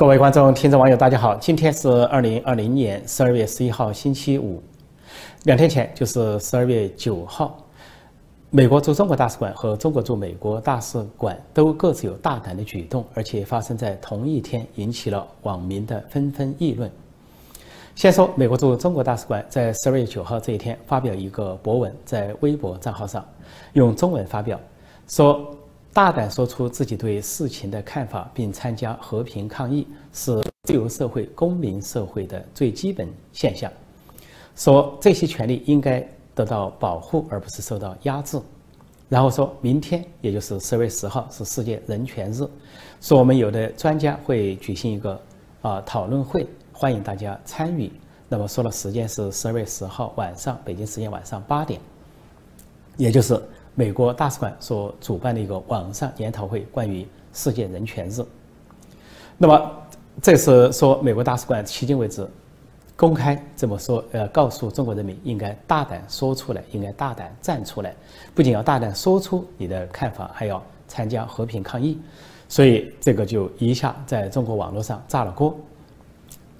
各位观众、听众、网友，大家好！今天是二零二零年十二月十一号，星期五。两天前就是十二月九号，美国驻中国大使馆和中国驻美国大使馆都各自有大胆的举动，而且发生在同一天，引起了网民的纷纷议论。先说美国驻中国大使馆在十二月九号这一天发表一个博文，在微博账号上用中文发表，说。大胆说出自己对事情的看法，并参加和平抗议，是自由社会、公民社会的最基本现象。说这些权利应该得到保护，而不是受到压制。然后说明天，也就是十二月十号，是世界人权日。说我们有的专家会举行一个啊讨论会，欢迎大家参与。那么说了时间是十二月十号晚上，北京时间晚上八点，也就是。美国大使馆所主办的一个网上研讨会，关于世界人权日。那么，这是说美国大使馆迄今为止公开这么说，呃，告诉中国人民应该大胆说出来，应该大胆站出来，不仅要大胆说出你的看法，还要参加和平抗议。所以，这个就一下在中国网络上炸了锅。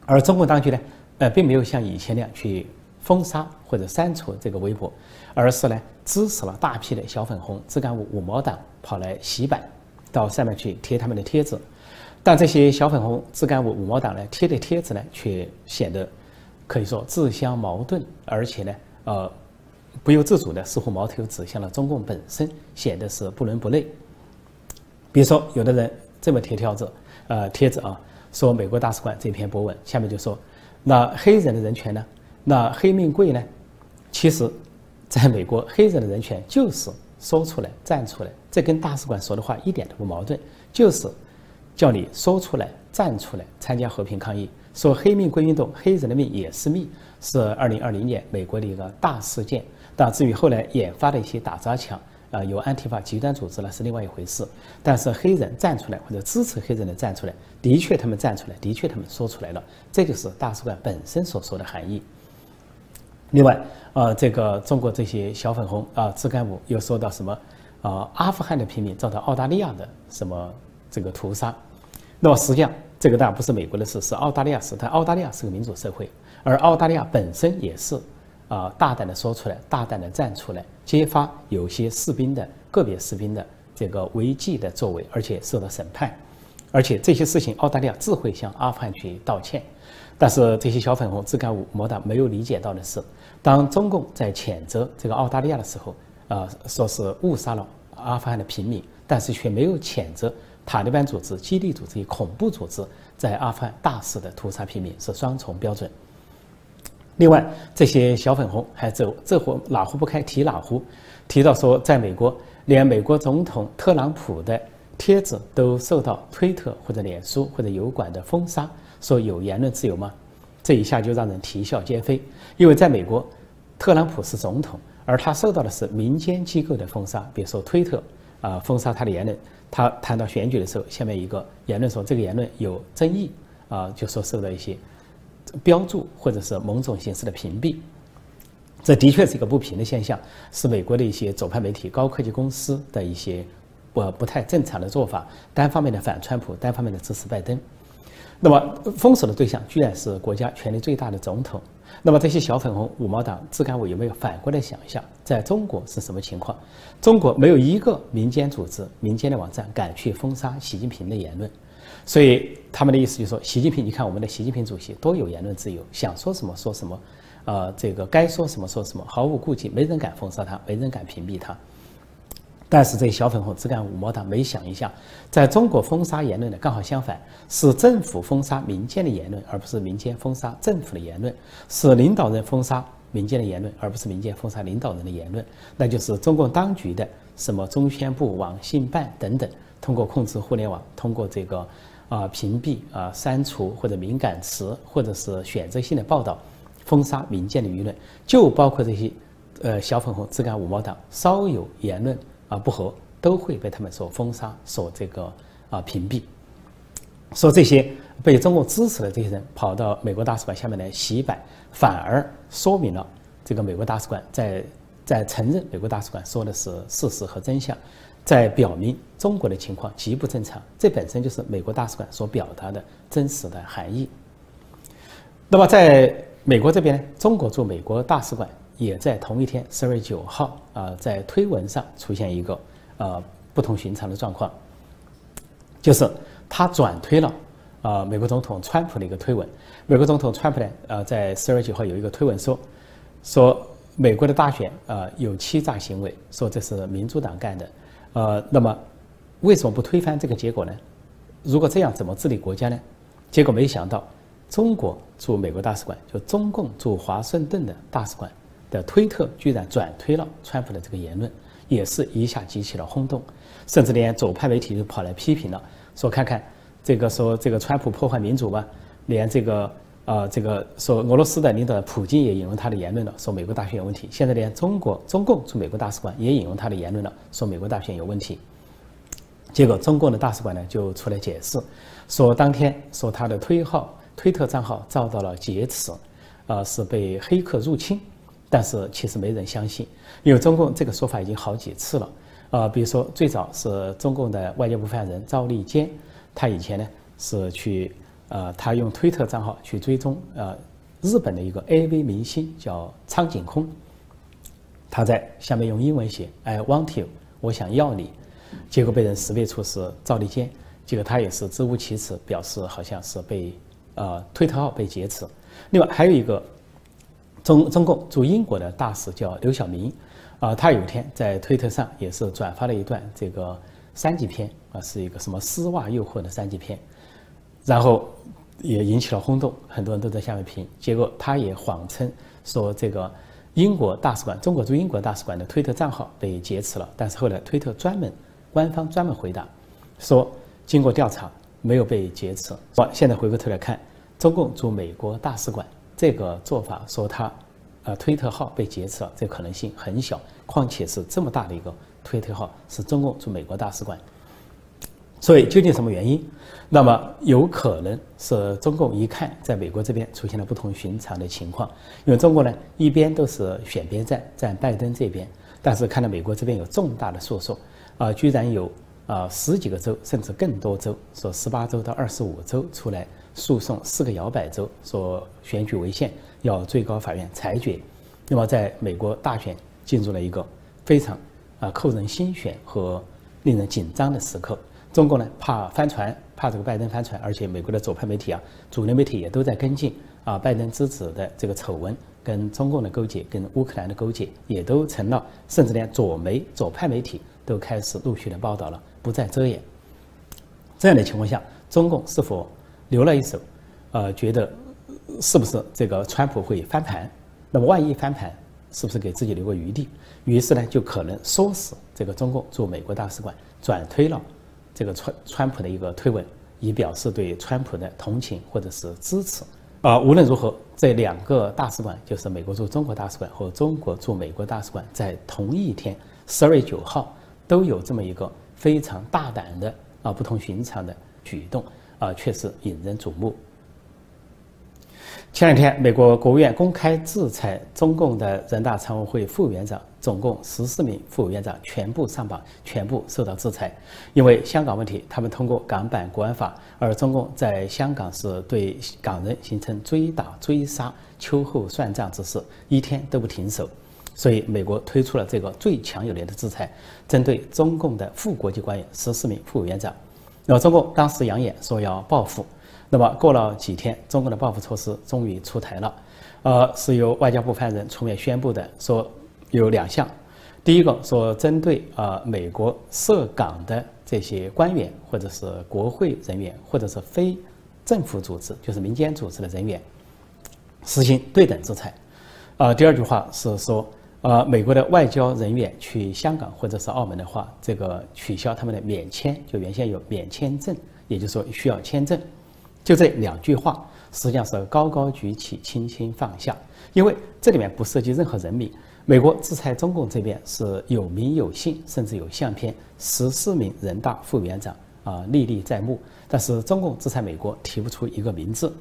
而中国当局呢，呃，并没有像以前那样去。封杀或者删除这个微博，而是呢支持了大批的小粉红、自干五、五毛党跑来洗版，到上面去贴他们的帖子。但这些小粉红、自干五、五毛党呢贴的帖子呢，却显得可以说自相矛盾，而且呢，呃，不由自主的似乎矛头指向了中共本身，显得是不伦不类。比如说，有的人这么贴条子，呃，帖子啊，说美国大使馆这篇博文下面就说，那黑人的人权呢？那黑命贵呢？其实，在美国，黑人的人权就是说出来、站出来，这跟大使馆说的话一点都不矛盾，就是叫你说出来、站出来，参加和平抗议。说黑命贵运动，黑人的命也是命，是二零二零年美国的一个大事件。但至于后来研发的一些打砸抢，啊，有安提法极端组织呢，是另外一回事。但是黑人站出来或者支持黑人的站出来，的确他们站出来，的确他们说出来了，这就是大使馆本身所说的含义。另外，呃，这个中国这些小粉红啊，自干五又说到什么啊？阿富汗的平民遭到澳大利亚的什么这个屠杀？那么实际上，这个当然不是美国的事，是澳大利亚事。但澳大利亚是个民主社会，而澳大利亚本身也是啊，大胆的说出来，大胆的站出来，揭发有些士兵的个别士兵的这个违纪的作为，而且受到审判。而且这些事情，澳大利亚自会向阿富汗去道歉。但是这些小粉红、自干五、魔党没有理解到的是。当中共在谴责这个澳大利亚的时候，呃，说是误杀了阿富汗的平民，但是却没有谴责塔利班组织、基地组织、恐怖组织在阿富汗大肆的屠杀平民，是双重标准。另外，这些小粉红还走这壶哪壶不开提哪壶，提到说，在美国，连美国总统特朗普的帖子都受到推特或者脸书或者油管的封杀，说有言论自由吗？这一下就让人啼笑皆非，因为在美国，特朗普是总统，而他受到的是民间机构的封杀，比如说推特啊封杀他的言论。他谈到选举的时候，下面一个言论说这个言论有争议啊，就说受到一些标注或者是某种形式的屏蔽。这的确是一个不平的现象，是美国的一些左派媒体、高科技公司的一些不不太正常的做法，单方面的反川普，单方面的支持拜登。那么封锁的对象居然是国家权力最大的总统。那么这些小粉红、五毛党、自干五有没有反过来想一下，在中国是什么情况？中国没有一个民间组织、民间的网站敢去封杀习近平的言论，所以他们的意思就是说，习近平，你看我们的习近平主席多有言论自由，想说什么说什么，呃，这个该说什么说什么，毫无顾忌，没人敢封杀他，没人敢屏蔽他。但是这小粉红、自干五毛党没想一下，在中国封杀言论的刚好相反，是政府封杀民间的言论，而不是民间封杀政府的言论；是领导人封杀民间的言论，而不是民间封杀领导人的言论。那就是中共当局的什么中宣部、网信办等等，通过控制互联网，通过这个啊屏蔽啊删除或者敏感词，或者是选择性的报道，封杀民间的舆论，就包括这些呃小粉红、自干五毛党，稍有言论。啊，不和都会被他们所封杀、所这个啊屏蔽。说这些被中共支持的这些人跑到美国大使馆下面来洗白，反而说明了这个美国大使馆在在承认美国大使馆说的是事实和真相。在表明中国的情况极不正常，这本身就是美国大使馆所表达的真实的含义。那么在美国这边呢，中国驻美国大使馆也在同一天，十二月九号啊，在推文上出现一个呃不同寻常的状况，就是他转推了啊美国总统川普的一个推文。美国总统川普呢，呃，在十二月九号有一个推文说，说美国的大选啊有欺诈行为，说这是民主党干的。呃，那么为什么不推翻这个结果呢？如果这样，怎么治理国家呢？结果没想到，中国驻美国大使馆，就中共驻华盛顿的大使馆的推特居然转推了川普的这个言论，也是一下激起了轰动，甚至连左派媒体就跑来批评了，说看看这个说这个川普破坏民主吧，连这个。啊，这个说俄罗斯的领导人普京也引用他的言论了，说美国大选有问题。现在连中国中共驻美国大使馆也引用他的言论了，说美国大选有问题。结果中共的大使馆呢就出来解释，说当天说他的推号推特账号遭到了劫持，啊是被黑客入侵，但是其实没人相信，因为中共这个说法已经好几次了。啊，比如说最早是中共的外交部发言人赵立坚，他以前呢是去。呃，他用推特账号去追踪呃日本的一个 AV 明星叫苍井空，他在下面用英文写 I want you，我想要你，结果被人识别出是赵立坚，结果他也是支吾其词，表示好像是被呃推特号被劫持。另外还有一个中中共驻英国的大使叫刘晓明，啊，他有一天在推特上也是转发了一段这个三级片啊，是一个什么丝袜诱惑的三级片。然后也引起了轰动，很多人都在下面评。结果他也谎称说这个英国大使馆、中国驻英国大使馆的推特账号被劫持了。但是后来推特专门官方专门回答说，经过调查没有被劫持。好，现在回过头来看，中共驻美国大使馆这个做法，说他呃推特号被劫持了，这可能性很小。况且是这么大的一个推特号，是中共驻美国大使馆。所以究竟什么原因？那么有可能是中共一看在美国这边出现了不同寻常的情况，因为中国呢一边都是选边站，站拜登这边，但是看到美国这边有重大的诉讼，啊，居然有啊十几个州甚至更多州，说十八州到二十五州出来诉讼四个摇摆州，说选举违宪，要最高法院裁决。那么在美国大选进入了一个非常啊扣人心弦和令人紧张的时刻。中国呢怕翻船，怕这个拜登翻船，而且美国的左派媒体啊，主流媒体也都在跟进啊，拜登之子的这个丑闻跟中共的勾结，跟乌克兰的勾结，也都成了，甚至连左媒、左派媒体都开始陆续的报道了，不再遮掩。这样的情况下，中共是否留了一手？呃，觉得是不是这个川普会翻盘？那么万一翻盘，是不是给自己留个余地？于是呢，就可能唆使这个中共驻美国大使馆转推了。这个川川普的一个推文，以表示对川普的同情或者是支持。啊，无论如何，这两个大使馆，就是美国驻中国大使馆和中国驻美国大使馆，在同一天，十二月九号，都有这么一个非常大胆的啊不同寻常的举动啊，确实引人瞩目。前两天，美国国务院公开制裁中共的人大常委会副委员长。总共十四名副委员长全部上榜，全部受到制裁。因为香港问题，他们通过港版国安法，而中共在香港是对港人形成追打、追杀、秋后算账之势，一天都不停手。所以，美国推出了这个最强有力的制裁，针对中共的副国际官员十四名副委员长。那么，中共当时扬言说要报复。那么，过了几天，中共的报复措施终于出台了，呃，是由外交部发言人出面宣布的，说。有两项，第一个说针对啊美国涉港的这些官员或者是国会人员或者是非政府组织，就是民间组织的人员，实行对等制裁。啊，第二句话是说，啊美国的外交人员去香港或者是澳门的话，这个取消他们的免签，就原先有免签证，也就是说需要签证。就这两句话，实际上是高高举起，轻轻放下，因为这里面不涉及任何人民。美国制裁中共这边是有名有姓，甚至有相片，十四名人大副委员长啊历历在目。但是中共制裁美国提不出一个名字，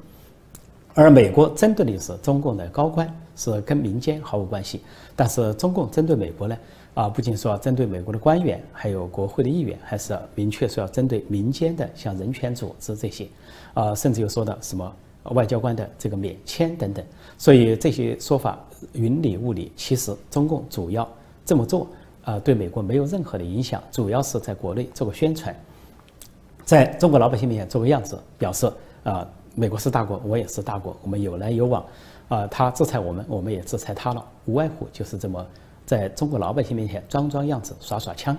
而美国针对的是中共的高官，是跟民间毫无关系。但是中共针对美国呢，啊，不仅说要针对美国的官员，还有国会的议员，还是要明确说要针对民间的像人权组织这些，啊，甚至又说到什么外交官的这个免签等等。所以这些说法云里雾里，其实中共主要这么做，啊，对美国没有任何的影响，主要是在国内做个宣传。在中国老百姓面前做个样子，表示啊，美国是大国，我也是大国，我们有来有往，啊，他制裁我们，我们也制裁他了，无外乎就是这么在中国老百姓面前装装样子，耍耍枪。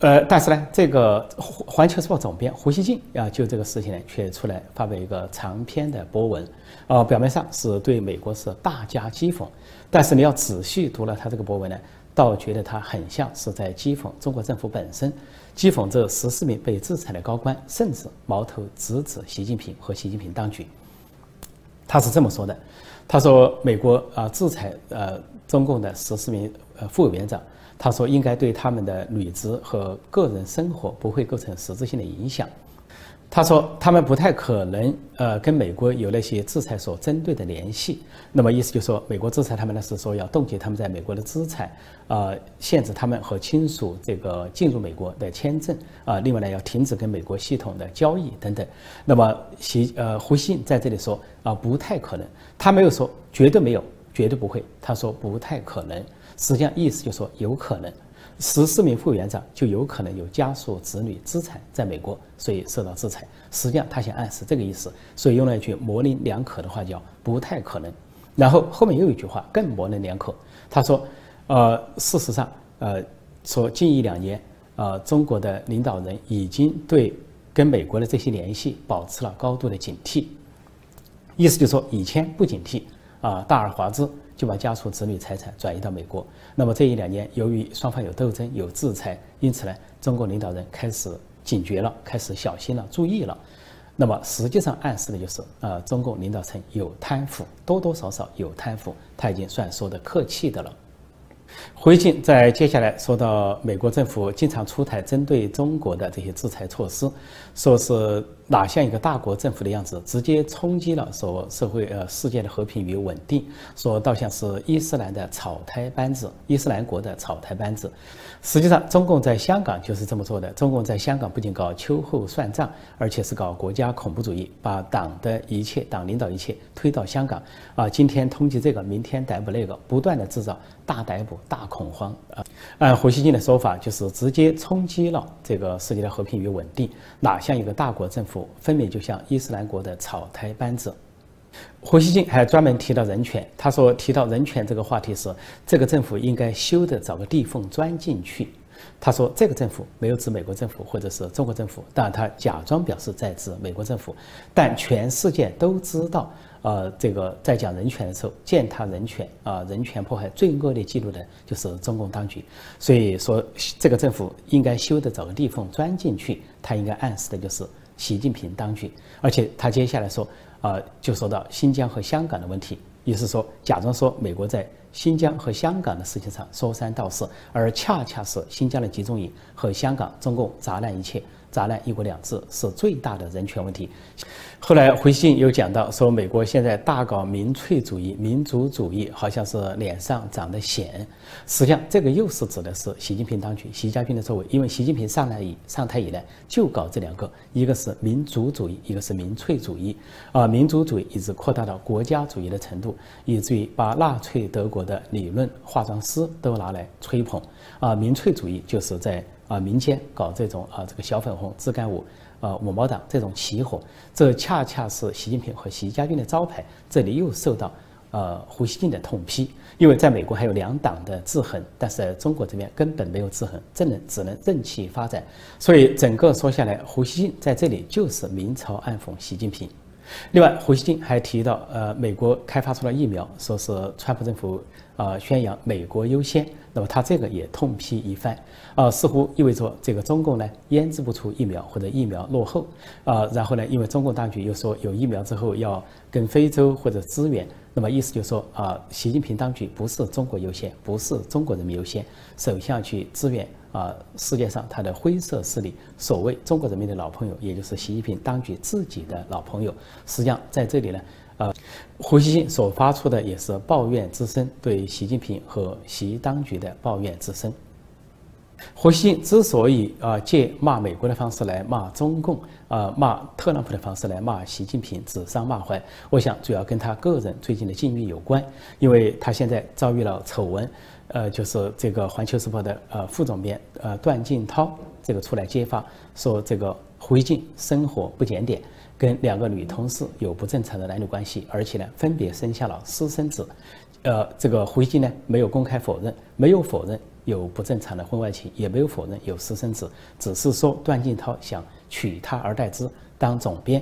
呃，但是呢，这个《环球时报》总编胡锡进啊，就这个事情呢，却出来发表一个长篇的博文，啊，表面上是对美国是大加讥讽，但是你要仔细读了他这个博文呢。倒觉得他很像是在讥讽中国政府本身，讥讽这十四名被制裁的高官，甚至矛头直指习近平和习近平当局。他是这么说的：“他说，美国啊制裁呃中共的十四名呃副委员长，他说应该对他们的履职和个人生活不会构成实质性的影响。”他说，他们不太可能，呃，跟美国有那些制裁所针对的联系。那么意思就是说，美国制裁他们呢，是说要冻结他们在美国的资产，啊，限制他们和亲属这个进入美国的签证，啊，另外呢，要停止跟美国系统的交易等等。那么习，呃，胡锡进在这里说，啊，不太可能。他没有说绝对没有，绝对不会。他说不太可能，实际上意思就是说有可能。十四名副委员长就有可能有家属子女资产在美国，所以受到制裁。实际上他想暗示这个意思，所以用了一句模棱两可的话叫“不太可能”。然后后面又有一句话更模棱两可，他说：“呃，事实上，呃，说近一两年，呃，中国的领导人已经对跟美国的这些联系保持了高度的警惕。意思就是说，以前不警惕，啊，大而化之。”就把家属子女财产转移到美国。那么这一两年，由于双方有斗争、有制裁，因此呢，中国领导人开始警觉了，开始小心了，注意了。那么实际上暗示的就是，呃，中共领导层有贪腐，多多少少有贪腐，他已经算说的客气的了。回敬在接下来说到美国政府经常出台针对中国的这些制裁措施，说是哪像一个大国政府的样子，直接冲击了说社会呃世界的和平与稳定，说倒像是伊斯兰的草台班子，伊斯兰国的草台班子。实际上，中共在香港就是这么做的。中共在香港不仅搞秋后算账，而且是搞国家恐怖主义，把党的一切、党领导一切推到香港。啊，今天通缉这个，明天逮捕那个，不断的制造大逮捕、大恐慌。啊，按胡锡进的说法，就是直接冲击了这个世界的和平与稳定。哪像一个大国政府，分明就像伊斯兰国的草台班子。胡锡进还专门提到人权，他说提到人权这个话题时，这个政府应该修得找个地缝钻进去。他说这个政府没有指美国政府或者是中国政府，但他假装表示在指美国政府，但全世界都知道，呃，这个在讲人权的时候，践踏人权啊，人权迫害最恶劣记录的就是中共当局。所以说这个政府应该修得找个地缝钻进去，他应该暗示的就是习近平当局，而且他接下来说。啊，就说到新疆和香港的问题，也是说假装说美国在新疆和香港的事情上说三道四，而恰恰是新疆的集中营和香港中共砸烂一切。砸烂一国两制是最大的人权问题。后来回信又讲到说，美国现在大搞民粹主义、民族主义，好像是脸上长得显。实际上，这个又是指的是习近平当局、习家军的作为。因为习近平上来以上台以来就搞这两个，一个是民族主义，一个是民粹主义。啊，民族主义一直扩大到国家主义的程度，以至于把纳粹德国的理论化妆师都拿来吹捧。啊，民粹主义就是在。啊，民间搞这种啊，这个小粉红、自干五、呃五毛党这种起火，这恰恰是习近平和习家军的招牌。这里又受到呃胡锡进的痛批，因为在美国还有两党的制衡，但是在中国这边根本没有制衡，只能只能任其发展。所以整个说下来，胡锡进在这里就是明嘲暗讽习近平。另外，胡锡进还提到，呃，美国开发出了疫苗，说是川普政府啊宣扬美国优先，那么他这个也痛批一番，啊，似乎意味着这个中共呢研制不出疫苗或者疫苗落后，啊，然后呢，因为中共当局又说有疫苗之后要跟非洲或者支援，那么意思就是说啊，习近平当局不是中国优先，不是中国人民优先，首先去支援。啊，世界上他的灰色势力，所谓中国人民的老朋友，也就是习近平当局自己的老朋友，实际上在这里呢，呃，胡锡进所发出的也是抱怨之声，对习近平和习当局的抱怨之声。胡锡进之所以啊借骂美国的方式来骂中共，啊骂特朗普的方式来骂习近平，指桑骂槐，我想主要跟他个人最近的境遇有关，因为他现在遭遇了丑闻，呃，就是这个《环球时报》的呃副总编呃段静涛这个出来揭发，说这个胡锡进生活不检点，跟两个女同事有不正常的男女关系，而且呢分别生下了私生子，呃，这个胡锡进呢没有公开否认，没有否认。有不正常的婚外情，也没有否认有私生子，只是说段静涛想取他而代之当总编，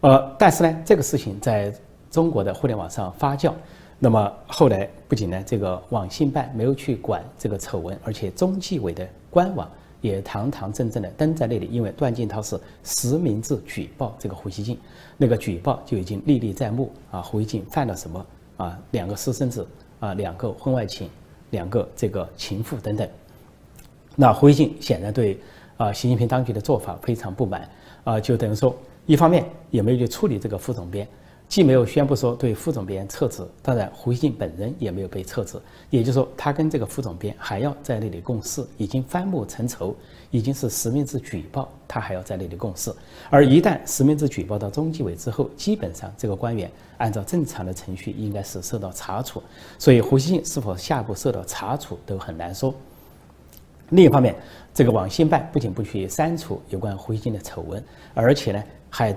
呃，但是呢，这个事情在中国的互联网上发酵，那么后来不仅呢，这个网信办没有去管这个丑闻，而且中纪委的官网也堂堂正正的登在那里，因为段静涛是实名制举报这个胡锡进，那个举报就已经历历在目啊，胡锡进犯了什么啊？两个私生子啊，两个婚外情。两个这个情妇等等，那胡锡进显然对啊习近平当局的做法非常不满啊，就等于说，一方面也没有去处理这个副总编，既没有宣布说对副总编撤职，当然胡锡进本人也没有被撤职，也就是说，他跟这个副总编还要在那里共事，已经翻目成仇，已经是实名制举报，他还要在那里共事，而一旦实名制举报到中纪委之后，基本上这个官员。按照正常的程序，应该是受到查处，所以胡锡进是否下一步受到查处都很难说。另一方面，这个网信办不仅不去删除有关胡锡进的丑闻，而且呢还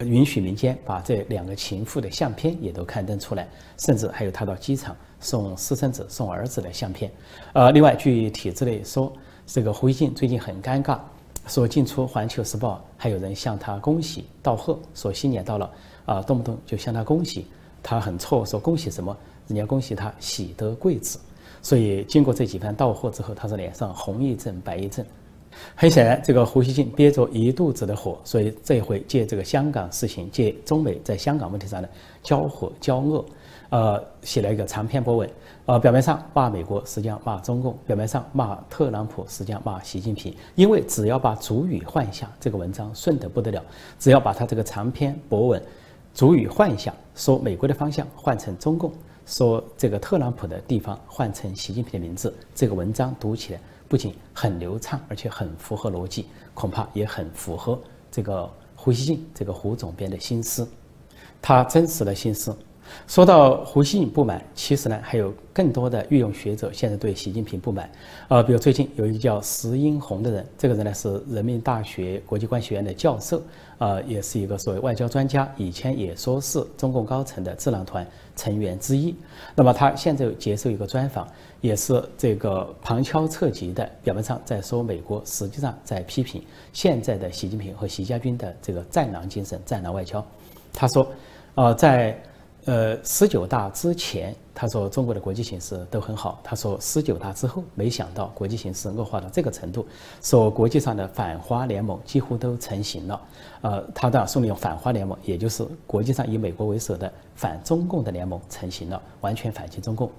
允许民间把这两个情妇的相片也都刊登出来，甚至还有他到机场送私生子、送儿子的相片。呃，另外据体制内说，这个胡锡进最近很尴尬，说进出《环球时报》还有人向他恭喜道贺，说新年到了。啊，动不动就向他恭喜，他很错，说恭喜什么？人家恭喜他喜得贵子。所以经过这几番道贺之后，他是脸上红一阵白一阵。很显然，这个胡锡进憋着一肚子的火，所以这回借这个香港事情，借中美在香港问题上的交火交恶，呃，写了一个长篇博文。呃，表面上骂美国，实际上骂中共；表面上骂特朗普，实际上骂习近平。因为只要把主语换下，这个文章顺得不得了。只要把他这个长篇博文。主语换下，说美国的方向换成中共，说这个特朗普的地方换成习近平的名字。这个文章读起来不仅很流畅，而且很符合逻辑，恐怕也很符合这个胡锡进这个胡总编的心思，他真实的心思。说到胡锡进不满，其实呢还有更多的御用学者现在对习近平不满，呃，比如最近有一个叫石英红的人，这个人呢是人民大学国际关系学院的教授，呃，也是一个所谓外交专家，以前也说是中共高层的智囊团成员之一。那么他现在接受一个专访，也是这个旁敲侧击的，表面上在说美国，实际上在批评现在的习近平和习家军的这个战狼精神、战狼外交。他说，呃，在呃，十九大之前，他说中国的国际形势都很好。他说十九大之后，没想到国际形势恶化到这个程度，说国际上的反华联盟几乎都成型了。呃，他的说明用反华联盟，也就是国际上以美国为首的反中共的联盟成型了，完全反击中共。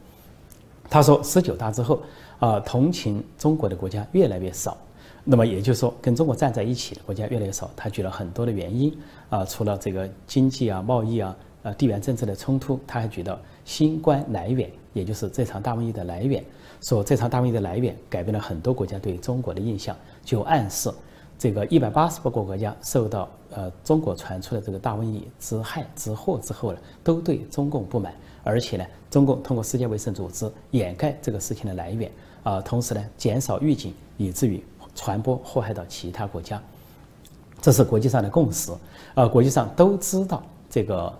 他说十九大之后，啊，同情中国的国家越来越少。那么也就是说，跟中国站在一起的国家越来越少。他举了很多的原因，啊，除了这个经济啊、贸易啊。呃，地缘政治的冲突，他还举到新冠来源，也就是这场大瘟疫的来源，说这场大瘟疫的来源改变了很多国家对中国的印象，就暗示这个一百八十多个国家受到呃中国传出的这个大瘟疫之害之祸之后呢，都对中共不满，而且呢，中共通过世界卫生组织掩盖这个事情的来源，啊，同时呢，减少预警，以至于传播祸害到其他国家，这是国际上的共识，呃，国际上都知道这个。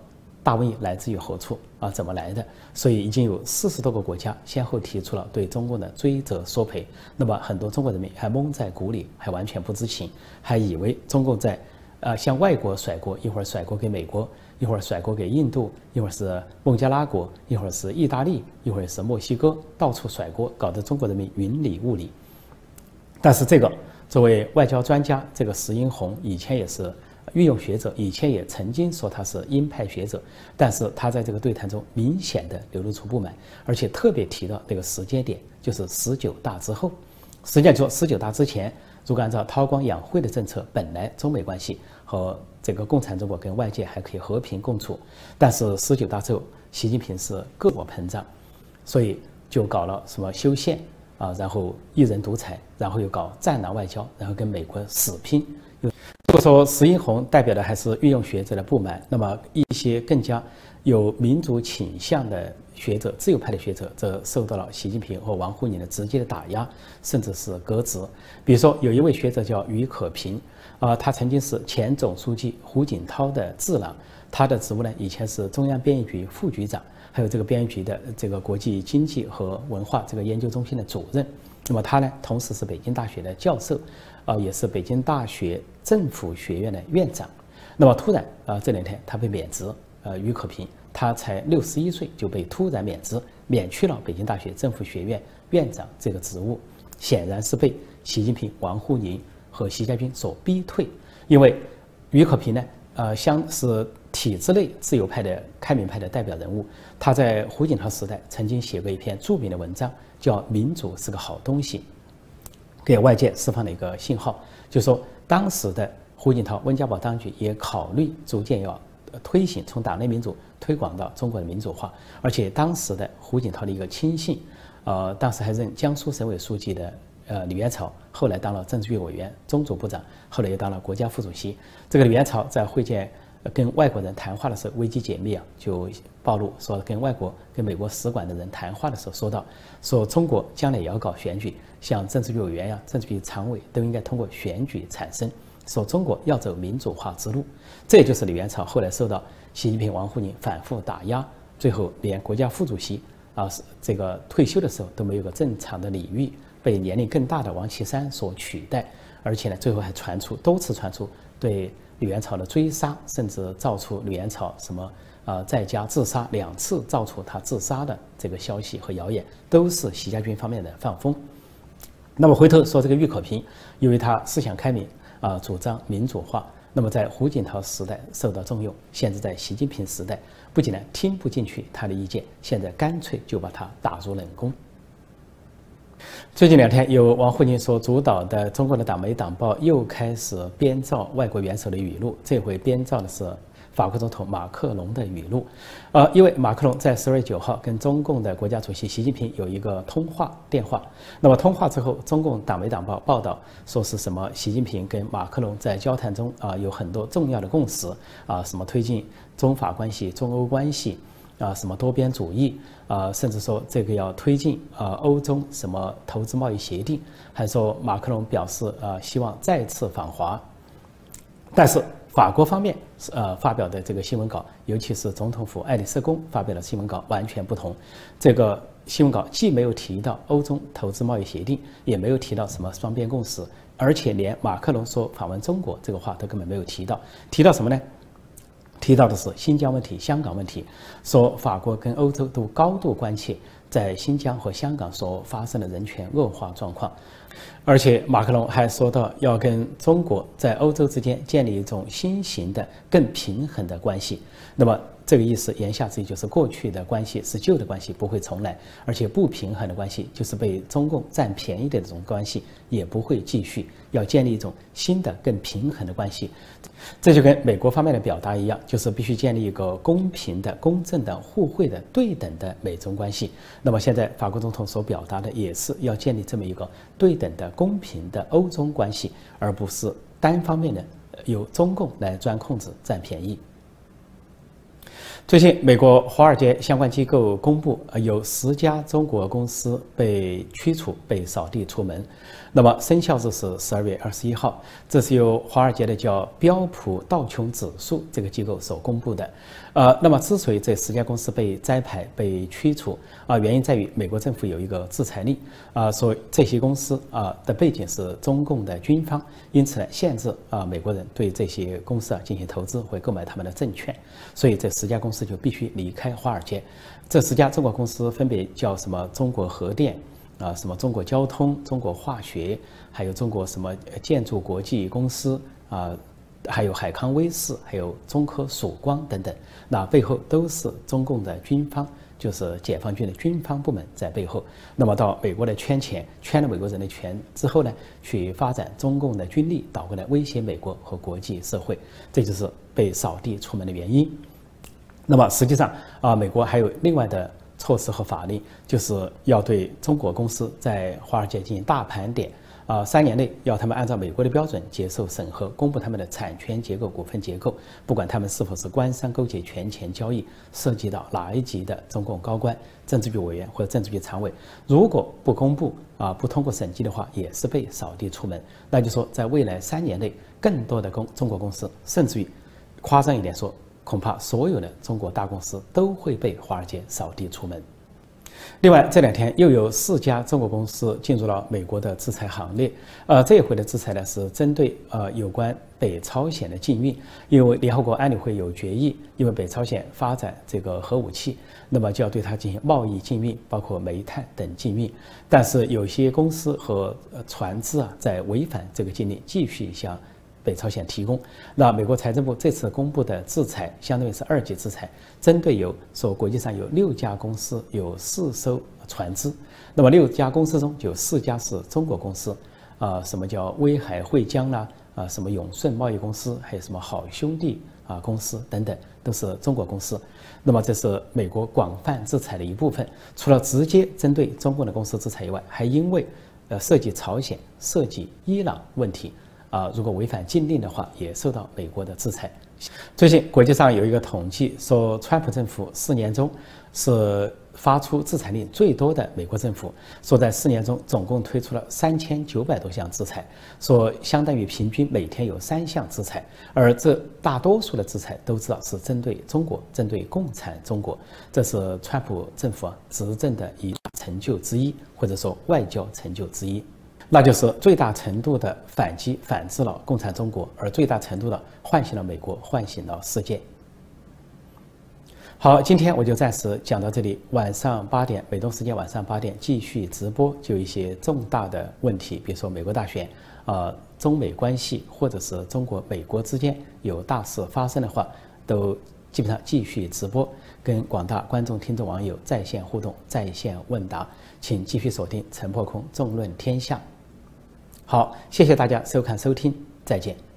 大瘟疫来自于何处啊？怎么来的？所以已经有四十多个国家先后提出了对中共的追责索赔。那么很多中国人民还蒙在鼓里，还完全不知情，还以为中共在，呃，向外国甩锅，一会儿甩锅给美国，一会儿甩锅给印度，一会儿是孟加拉国，一会儿是意大利，一会儿是墨西哥，到处甩锅，搞得中国人民云里雾里。但是这个作为外交专家，这个石英红以前也是。御用学者以前也曾经说他是鹰派学者，但是他在这个对谈中明显的流露出不满，而且特别提到这个时间点，就是十九大之后，实际上，说十九大之前，如果按照韬光养晦的政策，本来中美关系和这个共产中国跟外界还可以和平共处。但是十九大之后，习近平是各我膨胀，所以就搞了什么修宪啊，然后一人独裁，然后又搞战狼外交，然后跟美国死拼。如果说石英红代表的还是运用学者的不满，那么一些更加有民主倾向的学者、自由派的学者，则受到了习近平和王沪宁的直接的打压，甚至是革职。比如说，有一位学者叫于可平，啊，他曾经是前总书记胡锦涛的智囊，他的职务呢，以前是中央编译局副局长，还有这个编译局的这个国际经济和文化这个研究中心的主任。那么他呢，同时是北京大学的教授。啊，也是北京大学政府学院的院长。那么突然啊，这两天他被免职。呃，于可平他才六十一岁就被突然免职，免去了北京大学政府学院院长这个职务，显然是被习近平、王沪宁和习家军所逼退。因为于可平呢，呃，相是体制内自由派的开明派的代表人物。他在胡锦涛时代曾经写过一篇著名的文章，叫《民主是个好东西》。给外界释放了一个信号，就是说，当时的胡锦涛、温家宝当局也考虑逐渐要推行从党内民主推广到中国的民主化，而且当时的胡锦涛的一个亲信，呃，当时还任江苏省委书记的呃李元朝，后来当了政治局委员、中组部长，后来又当了国家副主席。这个李元朝在会见。跟外国人谈话的时候，危机解密啊，就暴露说跟外国、跟美国使馆的人谈话的时候，说到说中国将来也要搞选举，像政治局委员呀、政治局常委都应该通过选举产生，说中国要走民主化之路。这也就是李元朝后来受到习近平、王沪宁反复打压，最后连国家副主席啊是这个退休的时候都没有个正常的礼遇，被年龄更大的王岐山所取代，而且呢，最后还传出多次传出对。李元朝的追杀，甚至造出李元朝什么啊在家自杀两次，造出他自杀的这个消息和谣言，都是习家军方面的放风。那么回头说这个郁可平，因为他思想开明啊，主张民主化，那么在胡锦涛时代受到重用，现在在习近平时代，不仅呢听不进去他的意见，现在干脆就把他打入冷宫。最近两天，由王沪宁所主导的中国的党媒党报又开始编造外国元首的语录，这回编造的是法国总统马克龙的语录。呃，因为马克龙在十二月九号跟中共的国家主席习近平有一个通话电话，那么通话之后，中共党媒党报报道说是什么？习近平跟马克龙在交谈中啊有很多重要的共识啊，什么推进中法关系、中欧关系。啊，什么多边主义啊，甚至说这个要推进啊欧中什么投资贸易协定，还说马克龙表示啊希望再次访华，但是法国方面呃发表的这个新闻稿，尤其是总统府爱丽舍宫发表的新闻稿完全不同。这个新闻稿既没有提到欧中投资贸易协定，也没有提到什么双边共识，而且连马克龙说访问中国这个话都根本没有提到。提到什么呢？提到的是新疆问题、香港问题，说法国跟欧洲都高度关切在新疆和香港所发生的人权恶化状况，而且马克龙还说到要跟中国在欧洲之间建立一种新型的、更平衡的关系。那么。这个意思言下之意就是过去的关系是旧的关系，不会重来，而且不平衡的关系就是被中共占便宜的这种关系也不会继续，要建立一种新的更平衡的关系。这就跟美国方面的表达一样，就是必须建立一个公平的、公正的、互惠的、对等的美中关系。那么现在法国总统所表达的也是要建立这么一个对等的、公平的欧中关系，而不是单方面的由中共来钻空子、占便宜。最近，美国华尔街相关机构公布，呃，有十家中国公司被驱除、被扫地出门。那么生效日是十二月二十一号，这是由华尔街的叫标普道琼指数这个机构所公布的。呃，那么之所以这十家公司被摘牌、被驱除啊，原因在于美国政府有一个制裁令啊，说这些公司啊的背景是中共的军方，因此呢，限制啊美国人对这些公司啊进行投资或购买他们的证券，所以这十家公司就必须离开华尔街。这十家中国公司分别叫什么？中国核电。啊，什么中国交通、中国化学，还有中国什么建筑国际公司啊，还有海康威视，还有中科曙光等等，那背后都是中共的军方就是解放军的军方部门在背后。那么到美国来圈钱，圈了美国人的钱之后呢，去发展中共的军力，倒过来威胁美国和国际社会，这就是被扫地出门的原因。那么实际上啊，美国还有另外的措施和法令，就是要对中国公司在华尔街进行大盘点。啊，三年内要他们按照美国的标准接受审核，公布他们的产权结构、股份结构，不管他们是否是官商勾结、权钱交易，涉及到哪一级的中共高官、政治局委员或者政治局常委，如果不公布啊，不通过审计的话，也是被扫地出门。那就说，在未来三年内，更多的公中国公司，甚至于夸张一点说，恐怕所有的中国大公司都会被华尔街扫地出门。另外，这两天又有四家中国公司进入了美国的制裁行列。呃，这一回的制裁呢，是针对呃有关北朝鲜的禁运，因为联合国安理会有决议，因为北朝鲜发展这个核武器，那么就要对它进行贸易禁运，包括煤炭等禁运。但是有些公司和船只啊，在违反这个禁令，继续向。北朝鲜提供，那美国财政部这次公布的制裁，相当于是二级制裁，针对有说国际上有六家公司有四艘船只，那么六家公司中有四家是中国公司，啊，什么叫威海汇江啦，啊，什么永顺贸易公司，还有什么好兄弟啊公司等等，都是中国公司。那么这是美国广泛制裁的一部分，除了直接针对中国的公司制裁以外，还因为呃涉及朝鲜、涉及伊朗问题。啊，如果违反禁令的话，也受到美国的制裁。最近国际上有一个统计说，川普政府四年中是发出制裁令最多的美国政府，说在四年中总共推出了三千九百多项制裁，说相当于平均每天有三项制裁，而这大多数的制裁都知道是针对中国，针对共产中国，这是川普政府执政的一大成就之一，或者说外交成就之一。那就是最大程度的反击、反制了共产中国，而最大程度的唤醒了美国，唤醒了世界。好，今天我就暂时讲到这里。晚上八点，美东时间晚上八点继续直播。就一些重大的问题，比如说美国大选，呃，中美关系，或者是中国、美国之间有大事发生的话，都基本上继续直播，跟广大观众、听众、网友在线互动、在线问答。请继续锁定陈破空纵论天下。好，谢谢大家收看收听，再见。